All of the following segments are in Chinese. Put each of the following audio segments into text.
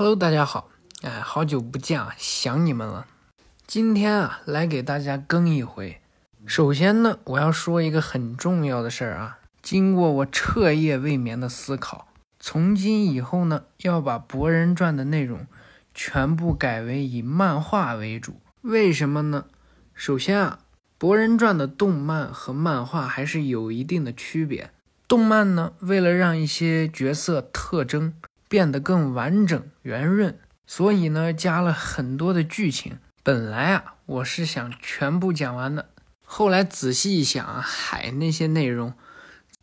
Hello，大家好，哎，好久不见啊，想你们了。今天啊，来给大家更一回。首先呢，我要说一个很重要的事儿啊。经过我彻夜未眠的思考，从今以后呢，要把《博人传》的内容全部改为以漫画为主。为什么呢？首先啊，《博人传》的动漫和漫画还是有一定的区别。动漫呢，为了让一些角色特征变得更完整圆润，所以呢，加了很多的剧情。本来啊，我是想全部讲完的，后来仔细一想，海那些内容，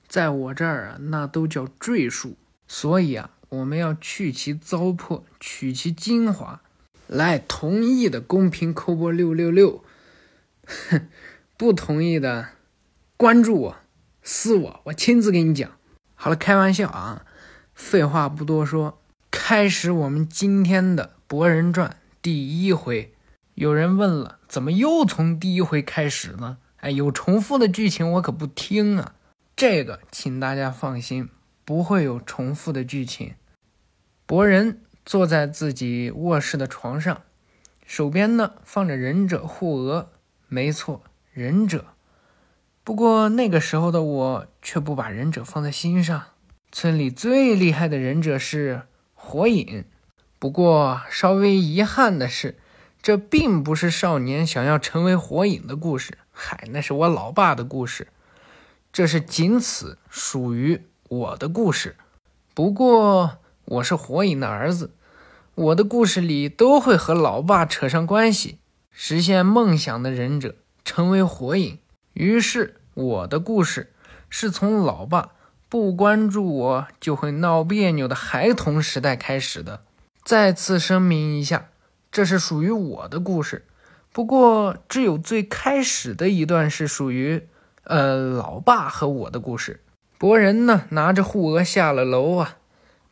在我这儿啊，那都叫赘述。所以啊，我们要去其糟粕，取其精华。来，同意的公屏扣波六六六，哼，不同意的关注我，私我，我亲自给你讲。好了，开玩笑啊，废话不多说，开始我们今天的《博人传》第一回。有人问了，怎么又从第一回开始呢？哎，有重复的剧情我可不听啊！这个请大家放心，不会有重复的剧情。博人坐在自己卧室的床上，手边呢放着忍者护额，没错，忍者。不过那个时候的我却不把忍者放在心上。村里最厉害的忍者是火影，不过稍微遗憾的是。这并不是少年想要成为火影的故事，嗨，那是我老爸的故事。这是仅此属于我的故事。不过我是火影的儿子，我的故事里都会和老爸扯上关系。实现梦想的忍者成为火影，于是我的故事是从老爸不关注我就会闹别扭的孩童时代开始的。再次声明一下。这是属于我的故事，不过只有最开始的一段是属于，呃，老爸和我的故事。博人呢，拿着护额下了楼啊，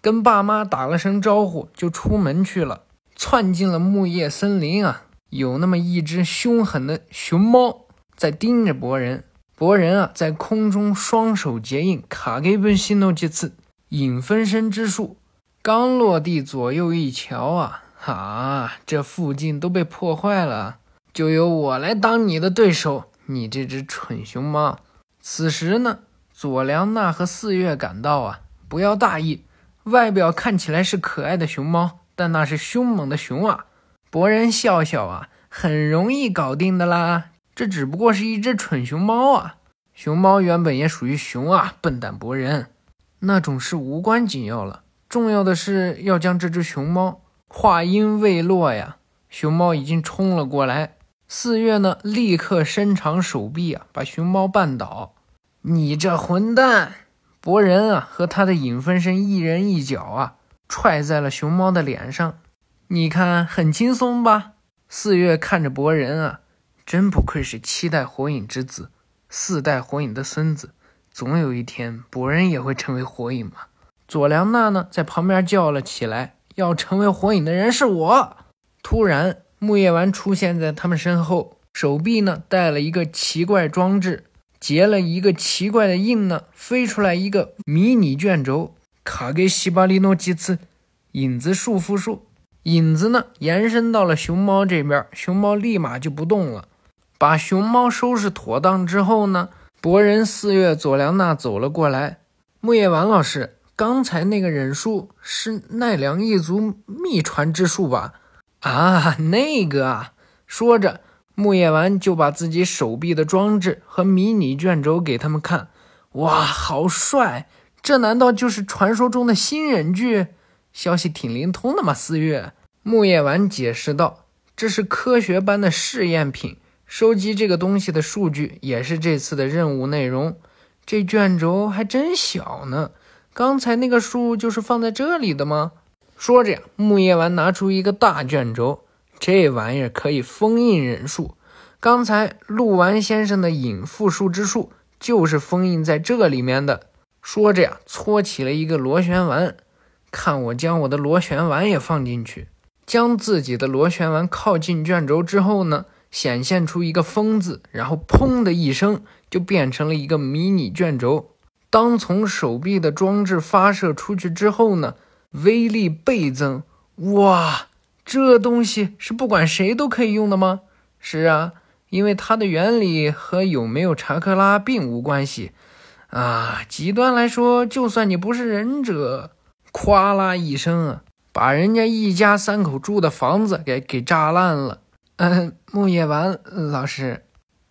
跟爸妈打了声招呼就出门去了，窜进了木叶森林啊。有那么一只凶狠的熊猫在盯着博人，博人啊，在空中双手结印卡给本西诺几次影分身之术，刚落地，左右一瞧啊。啊！这附近都被破坏了，就由我来当你的对手，你这只蠢熊猫。此时呢，佐良娜和四月赶到啊，不要大意，外表看起来是可爱的熊猫，但那是凶猛的熊啊。博人笑笑啊，很容易搞定的啦，这只不过是一只蠢熊猫啊。熊猫原本也属于熊啊，笨蛋博人，那种事无关紧要了，重要的是要将这只熊猫。话音未落呀，熊猫已经冲了过来。四月呢，立刻伸长手臂啊，把熊猫绊倒。你这混蛋！博人啊，和他的影分身一人一脚啊，踹在了熊猫的脸上。你看，很轻松吧？四月看着博人啊，真不愧是七代火影之子，四代火影的孙子。总有一天，博人也会成为火影嘛。佐良娜呢，在旁边叫了起来。要成为火影的人是我。突然，木叶丸出现在他们身后，手臂呢带了一个奇怪装置，结了一个奇怪的印呢，飞出来一个迷你卷轴。卡给西巴利诺几次影子束缚术，影子呢延伸到了熊猫这边，熊猫立马就不动了。把熊猫收拾妥当之后呢，博人四月佐良娜走了过来，木叶丸老师。刚才那个忍术是奈良一族秘传之术吧？啊，那个啊！说着，木叶丸就把自己手臂的装置和迷你卷轴给他们看。哇，好帅！这难道就是传说中的新忍具？消息挺灵通的嘛，四月。木叶丸解释道：“这是科学班的试验品，收集这个东西的数据也是这次的任务内容。这卷轴还真小呢。”刚才那个树就是放在这里的吗？说着呀，木叶丸拿出一个大卷轴，这玩意儿可以封印忍术。刚才鹿丸先生的引复数之术就是封印在这里面的。说着呀，搓起了一个螺旋丸，看我将我的螺旋丸也放进去。将自己的螺旋丸靠近卷轴之后呢，显现出一个“风”字，然后砰的一声，就变成了一个迷你卷轴。当从手臂的装置发射出去之后呢，威力倍增，哇，这东西是不管谁都可以用的吗？是啊，因为它的原理和有没有查克拉并无关系。啊，极端来说，就算你不是忍者，咵啦一声啊，把人家一家三口住的房子给给炸烂了。嗯，木叶丸老师，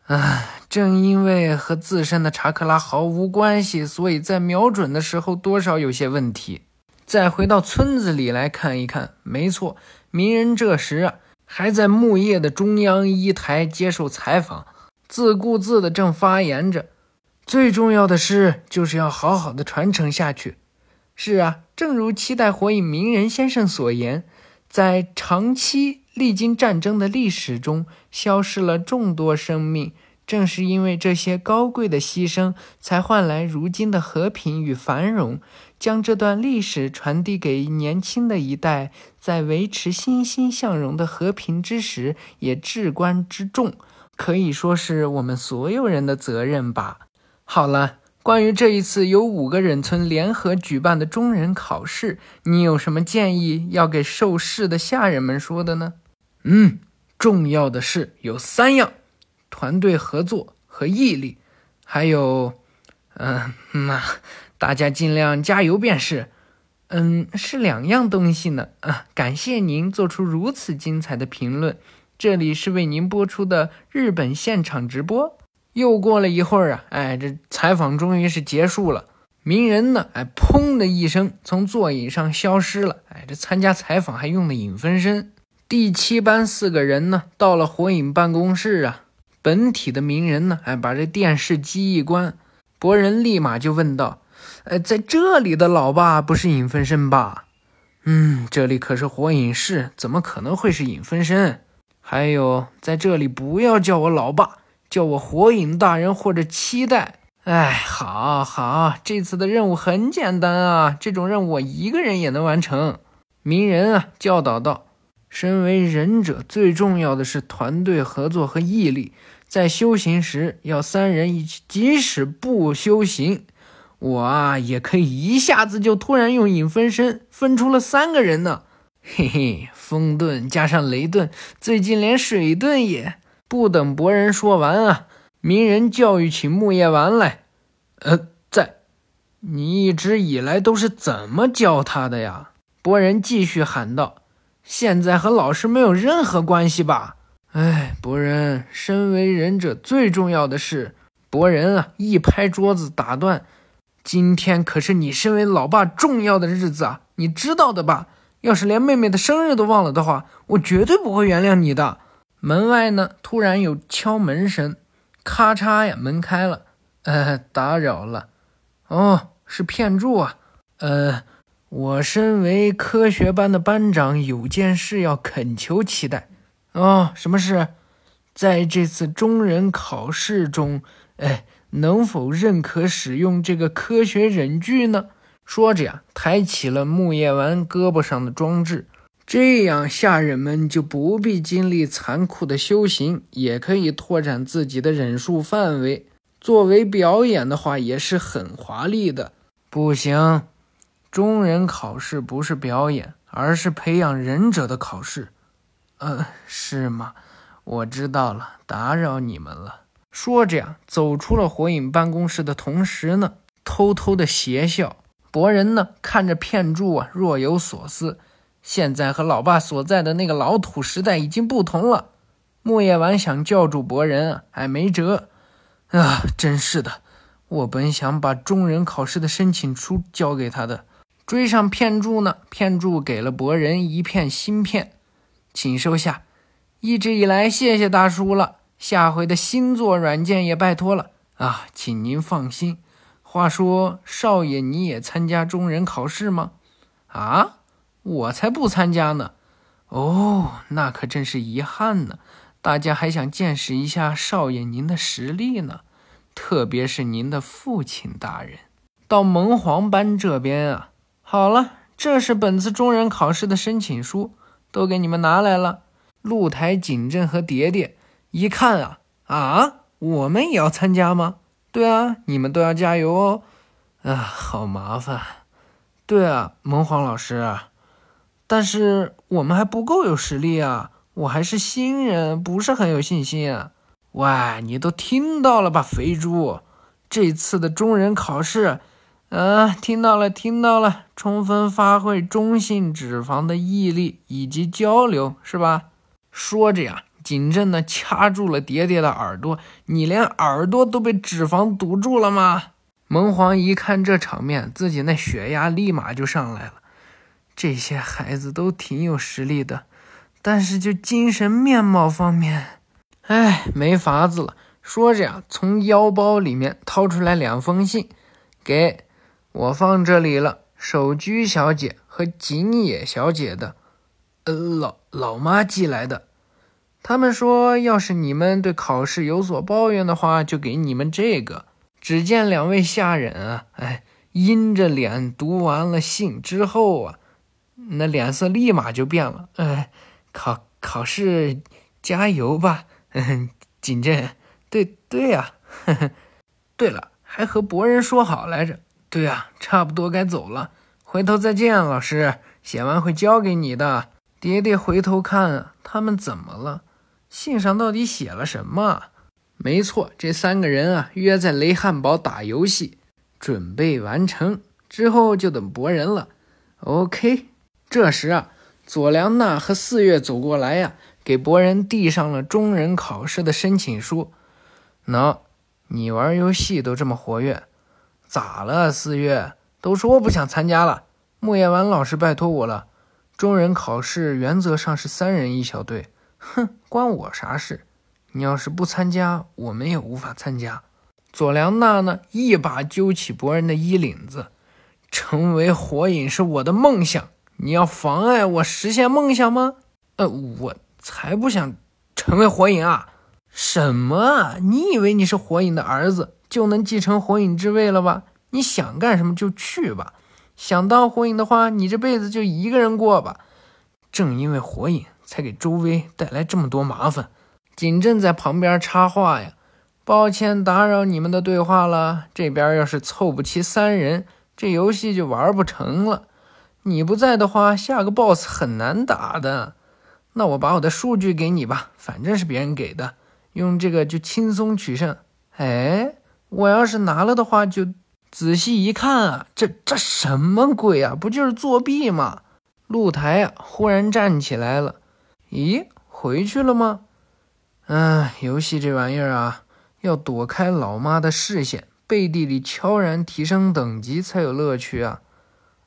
啊，正因为和自身的查克拉毫无关系，所以在瞄准的时候多少有些问题。再回到村子里来看一看，没错，鸣人这时啊还在木叶的中央一台接受采访，自顾自的正发言着。最重要的是，就是要好好的传承下去。是啊，正如期待火影鸣人先生所言，在长期历经战争的历史中，消失了众多生命。正是因为这些高贵的牺牲，才换来如今的和平与繁荣。将这段历史传递给年轻的一代，在维持欣欣向荣的和平之时，也至关之重，可以说是我们所有人的责任吧。好了，关于这一次由五个忍村联合举办的中忍考试，你有什么建议要给受试的下人们说的呢？嗯，重要的是有三样：团队合作和毅力，还有，嗯，那大家尽量加油便是。嗯，是两样东西呢。啊，感谢您做出如此精彩的评论。这里是为您播出的日本现场直播。又过了一会儿啊，哎，这采访终于是结束了。鸣人呢，哎，砰的一声从座椅上消失了。哎，这参加采访还用的影分身。第七班四个人呢，到了火影办公室啊。本体的鸣人呢，哎，把这电视机一关，博人立马就问道：“哎，在这里的老爸不是影分身吧？”“嗯，这里可是火影市，怎么可能会是影分身？还有，在这里不要叫我老爸。”叫我火影大人或者期待。哎，好好，这次的任务很简单啊，这种任务我一个人也能完成。鸣人啊，教导道：“身为忍者，最重要的是团队合作和毅力。在修行时要三人一起，即使不修行，我啊也可以一下子就突然用影分身分出了三个人呢。嘿嘿，风遁加上雷遁，最近连水遁也。”不等博人说完啊，鸣人教育起木叶丸来。呃，在，你一直以来都是怎么教他的呀？博人继续喊道。现在和老师没有任何关系吧？哎，博人，身为忍者，最重要的是，博人啊，一拍桌子打断。今天可是你身为老爸重要的日子啊，你知道的吧？要是连妹妹的生日都忘了的话，我绝对不会原谅你的。门外呢，突然有敲门声，咔嚓呀，门开了。呃，打扰了。哦，是片柱啊。呃，我身为科学班的班长，有件事要恳求期待。哦，什么事？在这次中忍考试中，哎，能否认可使用这个科学忍具呢？说着呀，抬起了木叶丸胳膊上的装置。这样，下人们就不必经历残酷的修行，也可以拓展自己的忍术范围。作为表演的话，也是很华丽的。不行，中忍考试不是表演，而是培养忍者的考试。呃，是吗？我知道了，打扰你们了。说着呀，走出了火影办公室的同时呢，偷偷的邪笑。博人呢，看着片柱啊，若有所思。现在和老爸所在的那个老土时代已经不同了。木叶丸想叫住博人啊，还没辙。啊，真是的，我本想把中忍考试的申请书交给他的。追上片柱呢，片柱给了博人一片芯片，请收下。一直以来，谢谢大叔了。下回的新作软件也拜托了啊，请您放心。话说，少爷你也参加中忍考试吗？啊？我才不参加呢！哦，那可真是遗憾呢。大家还想见识一下少爷您的实力呢，特别是您的父亲大人。到蒙黄班这边啊，好了，这是本次中忍考试的申请书，都给你们拿来了。露台、景镇和蝶蝶一看啊啊，我们也要参加吗？对啊，你们都要加油哦。啊，好麻烦。对啊，萌黄老师。但是我们还不够有实力啊，我还是新人，不是很有信心啊。喂，你都听到了吧，肥猪？这次的中忍考试，嗯，听到了，听到了，充分发挥中性脂肪的毅力以及交流，是吧？说着呀，景镇呢掐住了蝶蝶的耳朵，你连耳朵都被脂肪堵住了吗？萌皇一看这场面，自己那血压立马就上来了。这些孩子都挺有实力的，但是就精神面貌方面，哎，没法子了。说着呀，从腰包里面掏出来两封信，给我放这里了。守居小姐和景野小姐的，呃，老老妈寄来的。他们说，要是你们对考试有所抱怨的话，就给你们这个。只见两位下人啊，哎，阴着脸读完了信之后啊，那脸色立马就变了。哎，考考试加油吧，景镇。对对呀，对了，还和博人说好来着。对呀，差不多该走了，回头再见，老师。写完会交给你的。爹爹回头看，他们怎么了？信上到底写了什么？没错，这三个人啊，约在雷汉堡打游戏，准备完成之后就等博人了。OK。这时啊，佐良娜和四月走过来呀，给博人递上了中忍考试的申请书。喏，你玩游戏都这么活跃，咋了？四月都说我不想参加了。木叶丸老师拜托我了。中忍考试原则上是三人一小队，哼，关我啥事？你要是不参加，我们也无法参加。佐良娜呢，一把揪起博人的衣领子，成为火影是我的梦想。你要妨碍我实现梦想吗？呃，我才不想成为火影啊！什么？你以为你是火影的儿子就能继承火影之位了吧？你想干什么就去吧。想当火影的话，你这辈子就一个人过吧。正因为火影，才给周威带来这么多麻烦。景镇在旁边插话呀：“抱歉打扰你们的对话了。这边要是凑不齐三人，这游戏就玩不成了。你不在的话，下个 BOSS 很难打的。那我把我的数据给你吧，反正是别人给的。”用这个就轻松取胜。哎，我要是拿了的话，就仔细一看啊，这这什么鬼啊？不就是作弊吗？露台啊，忽然站起来了。咦，回去了吗？嗯，游戏这玩意儿啊，要躲开老妈的视线，背地里悄然提升等级才有乐趣啊！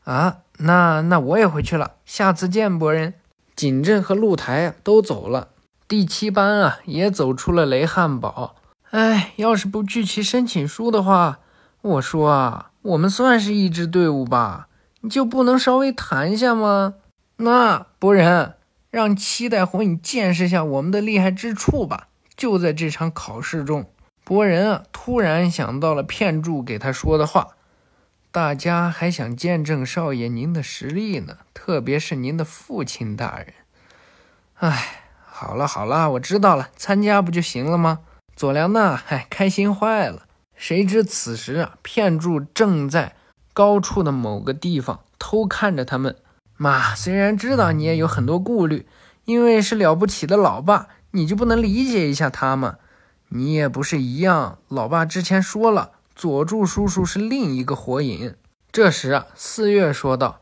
啊，那那我也回去了，下次见，博人。景镇和露台啊都走了。第七班啊，也走出了雷汉堡。哎，要是不聚齐申请书的话，我说啊，我们算是一支队伍吧？你就不能稍微谈一下吗？那博人，让七代火影见识下我们的厉害之处吧。就在这场考试中，博人啊，突然想到了片柱给他说的话：大家还想见证少爷您的实力呢，特别是您的父亲大人。哎。好了好了，我知道了，参加不就行了吗？佐良娜，嗨，开心坏了。谁知此时啊，片柱正在高处的某个地方偷看着他们。妈，虽然知道你也有很多顾虑，因为是了不起的老爸，你就不能理解一下他吗？你也不是一样，老爸之前说了，佐助叔叔是另一个火影。这时啊，四月说道：“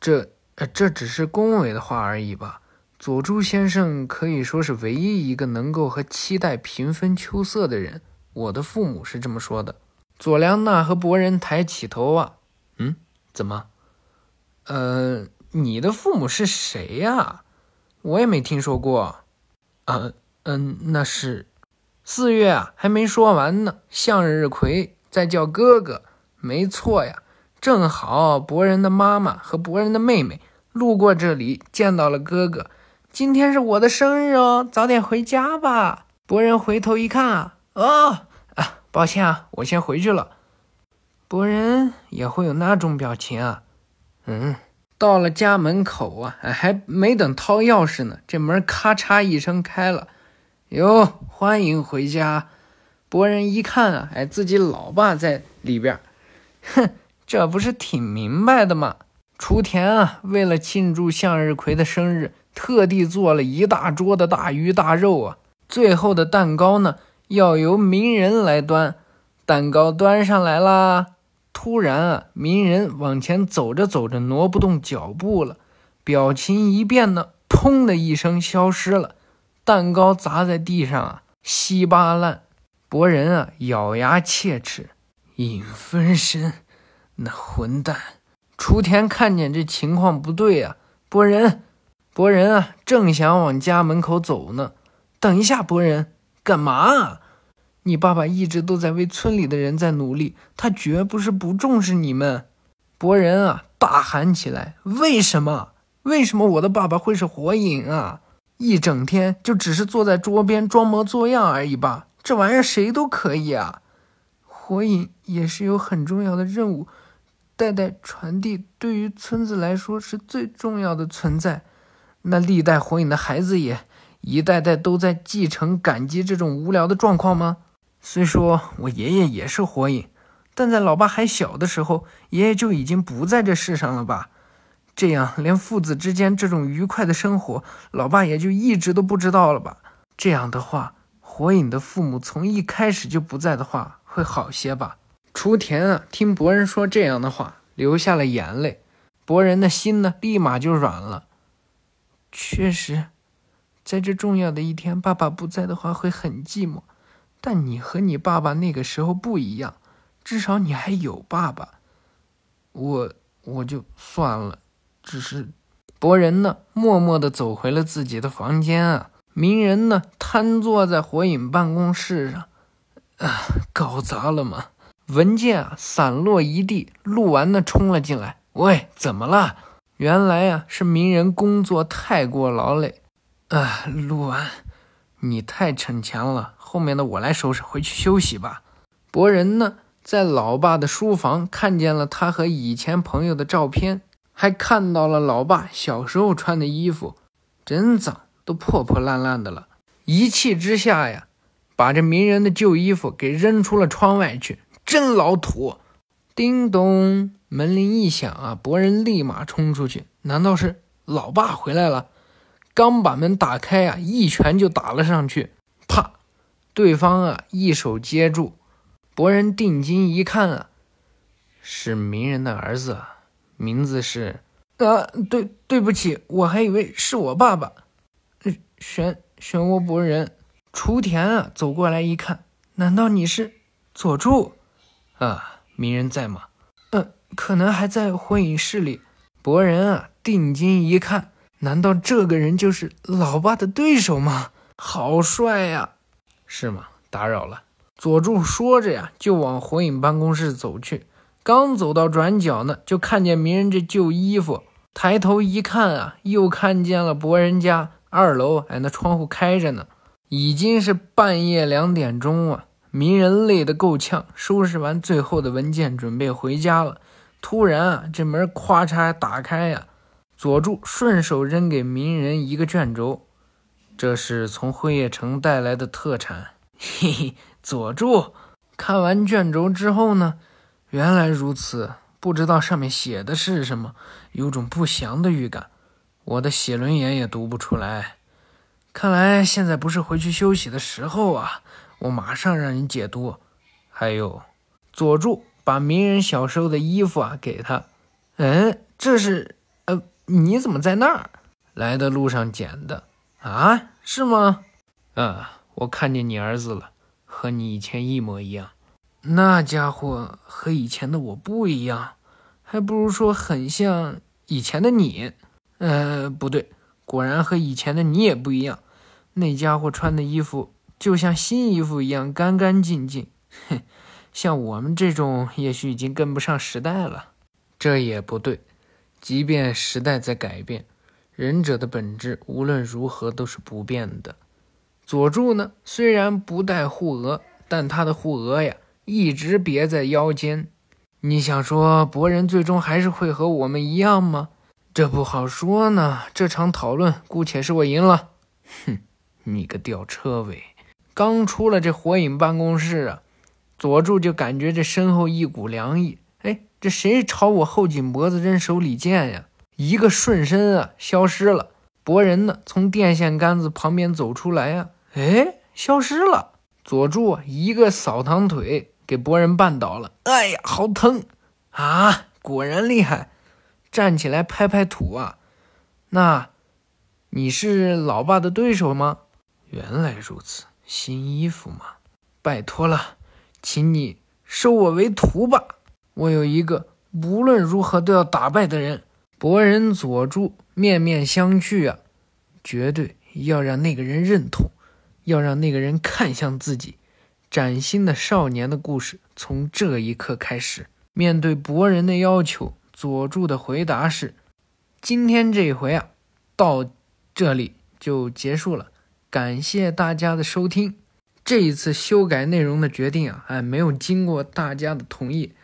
这，呃，这只是恭维的话而已吧。”佐助先生可以说是唯一一个能够和期待平分秋色的人。我的父母是这么说的。佐良娜和博人抬起头啊，嗯，怎么？呃，你的父母是谁呀？我也没听说过。啊，嗯，那是四月啊，还没说完呢。向日葵在叫哥哥，没错呀。正好博人的妈妈和博人的妹妹路过这里，见到了哥哥。今天是我的生日哦，早点回家吧。博人回头一看啊，哦啊，抱歉啊，我先回去了。博人也会有那种表情啊。嗯，到了家门口啊，还没等掏钥匙呢，这门咔嚓一声开了。哟，欢迎回家。博人一看啊，哎，自己老爸在里边。哼，这不是挺明白的吗？雏田啊，为了庆祝向日葵的生日，特地做了一大桌的大鱼大肉啊。最后的蛋糕呢，要由鸣人来端。蛋糕端上来啦，突然啊，鸣人往前走着走着，挪不动脚步了，表情一变呢，砰的一声消失了。蛋糕砸在地上啊，稀巴烂。博人啊，咬牙切齿，影分身，那混蛋！雏田看见这情况不对啊，博人，博人啊，正想往家门口走呢。等一下，博人，干嘛？你爸爸一直都在为村里的人在努力，他绝不是不重视你们。博人啊，大喊起来：“为什么？为什么我的爸爸会是火影啊？一整天就只是坐在桌边装模作样而已吧？这玩意儿谁都可以啊！火影也是有很重要的任务，代代传递，对于村子来说是最重要的存在。那历代火影的孩子也一代代都在继承感激这种无聊的状况吗？”虽说我爷爷也是火影，但在老爸还小的时候，爷爷就已经不在这世上了吧？这样，连父子之间这种愉快的生活，老爸也就一直都不知道了吧？这样的话，火影的父母从一开始就不在的话，会好些吧？雏田啊，听博人说这样的话，流下了眼泪。博人的心呢，立马就软了。确实，在这重要的一天，爸爸不在的话，会很寂寞。但你和你爸爸那个时候不一样，至少你还有爸爸。我我就算了，只是博人呢，默默地走回了自己的房间啊。鸣人呢，瘫坐在火影办公室上，啊，搞砸了吗？文件啊，散落一地。陆完呢，冲了进来，喂，怎么了？原来呀，是鸣人工作太过劳累。啊，陆完，你太逞强了。后面的我来收拾，回去休息吧。博人呢，在老爸的书房看见了他和以前朋友的照片，还看到了老爸小时候穿的衣服，真脏，都破破烂烂的了。一气之下呀，把这鸣人的旧衣服给扔出了窗外去，真老土！叮咚，门铃一响啊，博人立马冲出去，难道是老爸回来了？刚把门打开呀，一拳就打了上去，啪！对方啊，一手接住，博人定睛一看啊，是鸣人的儿子，名字是……啊，对，对不起，我还以为是我爸爸。漩漩涡博人，雏田啊，走过来一看，难道你是佐助？啊，鸣人在吗？嗯，可能还在会议室里。博人啊，定睛一看，难道这个人就是老爸的对手吗？好帅呀！是吗？打扰了。佐助说着呀，就往火影办公室走去。刚走到转角呢，就看见鸣人这旧衣服。抬头一看啊，又看见了博人家二楼，哎，那窗户开着呢。已经是半夜两点钟啊。鸣人累得够呛，收拾完最后的文件，准备回家了。突然啊，这门咵嚓打开呀，佐助顺手扔给鸣人一个卷轴。这是从辉夜城带来的特产，嘿嘿。佐助看完卷轴之后呢，原来如此，不知道上面写的是什么，有种不祥的预感。我的写轮眼也读不出来，看来现在不是回去休息的时候啊！我马上让人解读。还有，佐助把鸣人小时候的衣服啊给他，嗯，这是，呃，你怎么在那儿？来的路上捡的。啊，是吗？啊，我看见你儿子了，和你以前一模一样。那家伙和以前的我不一样，还不如说很像以前的你。呃，不对，果然和以前的你也不一样。那家伙穿的衣服就像新衣服一样干干净净。哼，像我们这种也许已经跟不上时代了。这也不对，即便时代在改变。忍者的本质无论如何都是不变的。佐助呢，虽然不戴护额，但他的护额呀一直别在腰间。你想说博人最终还是会和我们一样吗？这不好说呢。这场讨论姑且是我赢了。哼，你个吊车尾！刚出了这火影办公室啊，佐助就感觉这身后一股凉意。哎，这谁朝我后颈脖子扔手里剑呀？一个瞬身啊，消失了。博人呢，从电线杆子旁边走出来呀，哎，消失了。佐助一个扫堂腿，给博人绊倒了。哎呀，好疼啊！果然厉害，站起来拍拍土啊。那你是老爸的对手吗？原来如此，新衣服嘛，拜托了，请你收我为徒吧。我有一个无论如何都要打败的人。博人佐助面面相觑啊，绝对要让那个人认同，要让那个人看向自己。崭新的少年的故事从这一刻开始。面对博人的要求，佐助的回答是：今天这一回啊，到这里就结束了。感谢大家的收听。这一次修改内容的决定啊，哎，没有经过大家的同意，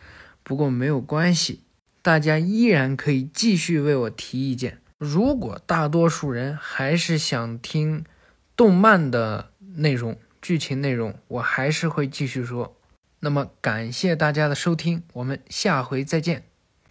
不过没有关系。大家依然可以继续为我提意见。如果大多数人还是想听动漫的内容、剧情内容，我还是会继续说。那么感谢大家的收听，我们下回再见。